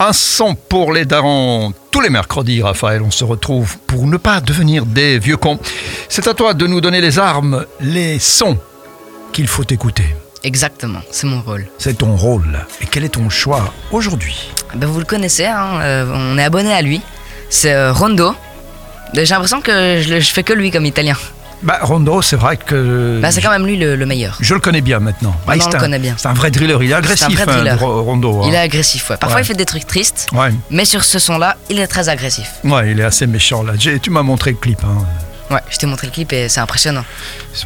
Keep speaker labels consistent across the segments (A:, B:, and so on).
A: Un son pour les darons. Tous les mercredis, Raphaël, on se retrouve pour ne pas devenir des vieux cons. C'est à toi de nous donner les armes, les sons qu'il faut écouter.
B: Exactement, c'est mon rôle.
A: C'est ton rôle. Et quel est ton choix aujourd'hui?
B: Ben, vous le connaissez, hein, euh, on est abonné à lui. C'est euh, Rondo. J'ai l'impression que je, je fais que lui comme italien.
A: Bah, Rondo, c'est vrai que.
B: Bah, c'est quand même lui le, le meilleur.
A: Je le connais bien maintenant. Bah,
B: Maintenant, on le
A: un-
B: connaît bien.
A: C'est un vrai driller. Il est agressif,
B: vrai
A: hein,
B: driller.
A: Ro- Rondo. hein.
B: Il est agressif, ouais. Parfois
A: Ouais.
B: il fait des trucs tristes,
A: Ouais.
B: mais sur ce son-là, il est très agressif.
A: ouais, il est assez méchant là. Tu m'as montré le clip. hein.
B: Ouais, je t'ai montré le clip et c'est impressionnant.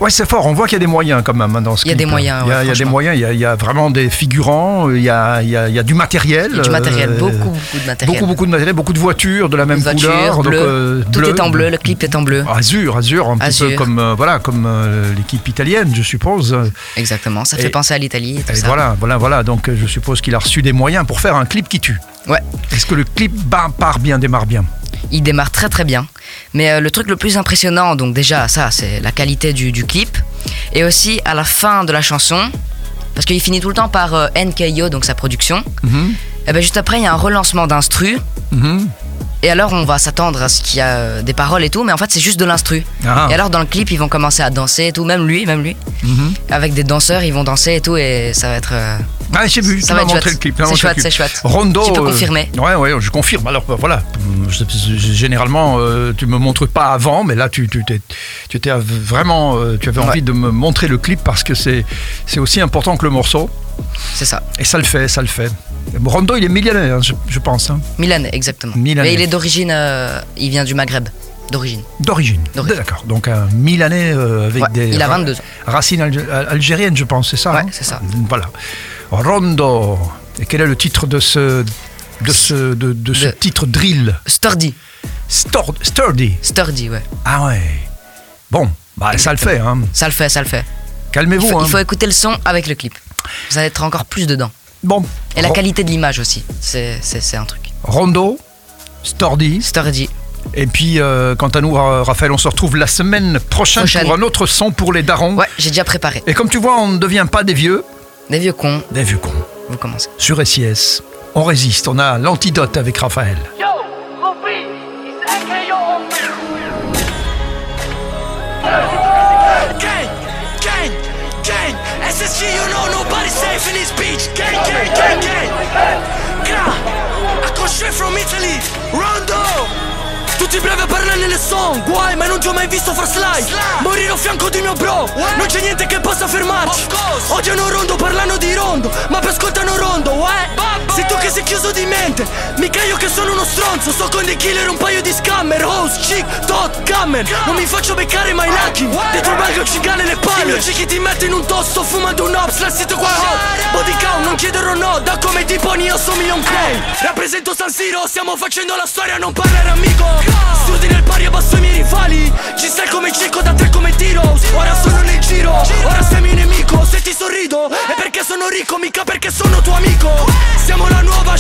A: Ouais, c'est fort. On voit qu'il y a des moyens quand même hein, dans ce
B: Il y a
A: clip.
B: des moyens,
A: Il y a,
B: ouais,
A: il y a des moyens. Il y a, il y a vraiment des figurants. Il y a, il y a- il y a du matériel.
B: Du matériel,
A: euh,
B: beaucoup, beaucoup de matériel.
A: Beaucoup, beaucoup de matériel, beaucoup de voitures de la même
B: Voiture,
A: couleur. donc,
B: bleu.
A: euh,
B: Tout est en bleu, le clip est en bleu.
A: Azur, azur, un petit peu comme, euh, voilà, comme euh, l'équipe italienne, je suppose.
B: Exactement, ça
A: Et-
B: fait penser à l'Italie et tout
A: Et
B: ça.
A: voilà, voilà, voilà. Donc euh, je suppose qu'il a reçu des moyens pour faire un clip qui tue.
B: Ouais,
A: Est-ce que le clip part bien, démarre bien?
B: Il démarre très très bien. Mais euh, le truc le plus impressionnant, donc déjà ça, c'est la qualité du, du clip. Et aussi à la fin de la chanson, parce qu'il finit tout le temps par euh, NKO, donc sa production.
A: Mhm,
B: Et ben juste après, il y a un relancement d'instru.
A: mhm.
B: Et alors, on va s'attendre à ce qu'il y a euh, des paroles et tout, mais en fait, c'est juste de l'instru.
A: Ah.
B: Et alors, dans le clip, ils vont commencer à danser et tout, même lui, même lui.
A: Mhm.
B: Avec des danseurs, ils vont danser et tout, et ça va être. euh,
A: Ah, j'ai vu,
B: Ça
A: tu
B: va
A: m'as montré
B: chouette.
A: le clip.
B: C'est chouette, c'est chouette.
A: Rondo.
B: Tu peux
A: euh,
B: confirmer
A: Ouais, ouais, je confirme. Alors euh, voilà, je- généralement, euh, tu me montres pas avant, mais là, tu, tu, tu étais vraiment, euh, tu avais
B: Ouais.
A: envie de me montrer le clip parce que c'est aussi important que le morceau.
B: C'est ça.
A: Et ça le fait, ça le fait. Rondo, il est hein, je, je pense, hein,
B: Milanais, exactement.
A: Milanais.
B: Mais il est d'origine. euh, il vient du Maghreb. D'origine.
A: d'origine.
B: D'origine.
A: D'accord. Donc un Milanais euh, avec
B: Ouais,
A: des
B: il a
A: ra-
B: 22 ans.
A: racines alg- algériennes, je pense, c'est ça
B: Ouais,
A: hein
B: c'est ça.
A: Voilà. Rondo. Et quel est le titre de ce, de ce, de, de ce
B: De-
A: titre drill?
B: Sturdy.
A: Stor- Sturdy.
B: Sturdy, ouais.
A: Ah ouais. Bon, bah, ça le fait. Hein.
B: Ça le fait, ça le fait. Il
A: Calmez-vous.
B: faut,
A: hein.
B: il faut écouter le son avec le clip. Vous allez être encore plus dedans.
A: Bon.
B: Et la
A: Ro-
B: qualité de l'image aussi. C'est c'est- c'est un truc.
A: Rondo, Sturdy.
B: Sturdy.
A: Et puis, euh, quant à nous, Ra- Raphaël, on se retrouve la semaine prochaine,
B: Prochaine.
A: pour un autre son pour les darons.
B: Ouais, j'ai déjà préparé.
A: Et comme tu vois, on ne devient pas des vieux,
B: Des vieux cons,
A: des vieux cons.
B: vous commencez.
A: Sur SIS, on résiste. On a l'antidote avec Raphaël.
C: Yo,
D: SSG, you know nobody's safe in this beach. Gang, gang, gang, gang. Gra, I come straight from Italy. Rondo. Tutti brevi a parlare nelle song Guai ma non ti ho mai visto far slide Morire a fianco di mio bro Non c'è niente che possa fermarci Odiano rondo parlano stronzo Sto con dei killer un paio di scammer. Host, chick, tot, cammer Non mi faccio beccare mai lucky. Dentro balgo cigane le palle. Mio cicchi ti mette in un tosto Fumando un ops La sito qua. Hot Body count non chiederò no. Da come tipo io somiglio a un clown Rappresento San Siro Stiamo facendo la storia Non parlare amico. Studi nel pari abbasso i miei rivali Ci stai come cieco da te come tiro. Ora sono nel giro. Ora sei mio nemico. Se ti sorrido È perché sono ricco Mica perché sono tuo amico. Siamo la nuova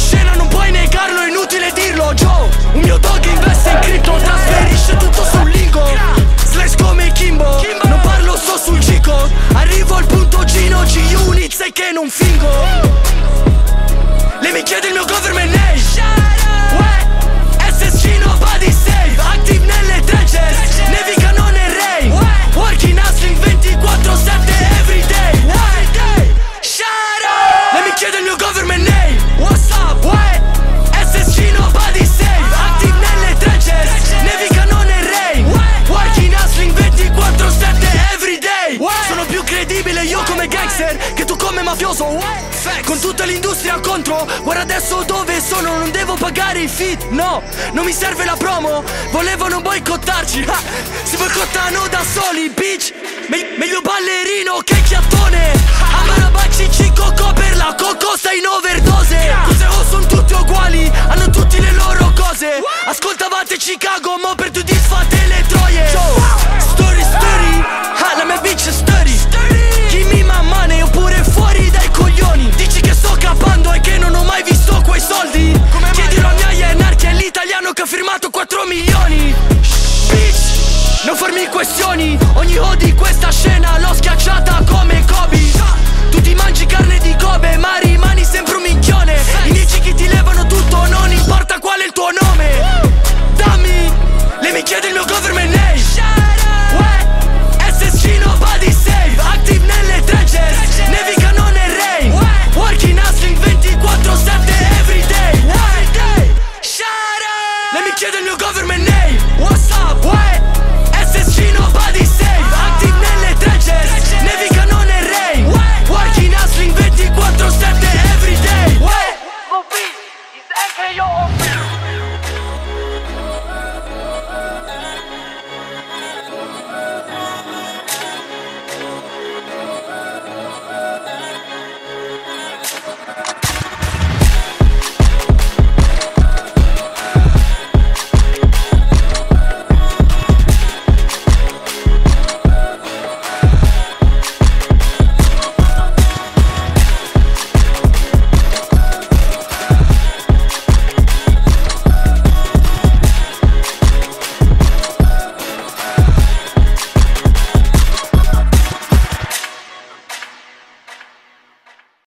D: che non fingo. Lei mi chiede il mio government come mafioso uè. Con tutta l'industria contro Guarda adesso dove sono Non devo pagare i fit No, non mi serve la promo Volevano boicottarci. Ah, Si boicottano da soli bitch. Me- Meglio ballerino che chiattone. Amarabacci Coco per la coco Sei in overdose mi questioni Ogni O di questa scena l'ho schiacciata come Kobe. Tu ti mangi carne di Kobe ma rimani sempre un minchione. I amici che ti levano tutto non importa qual è il tuo nome. Dammi, le minchie del mio government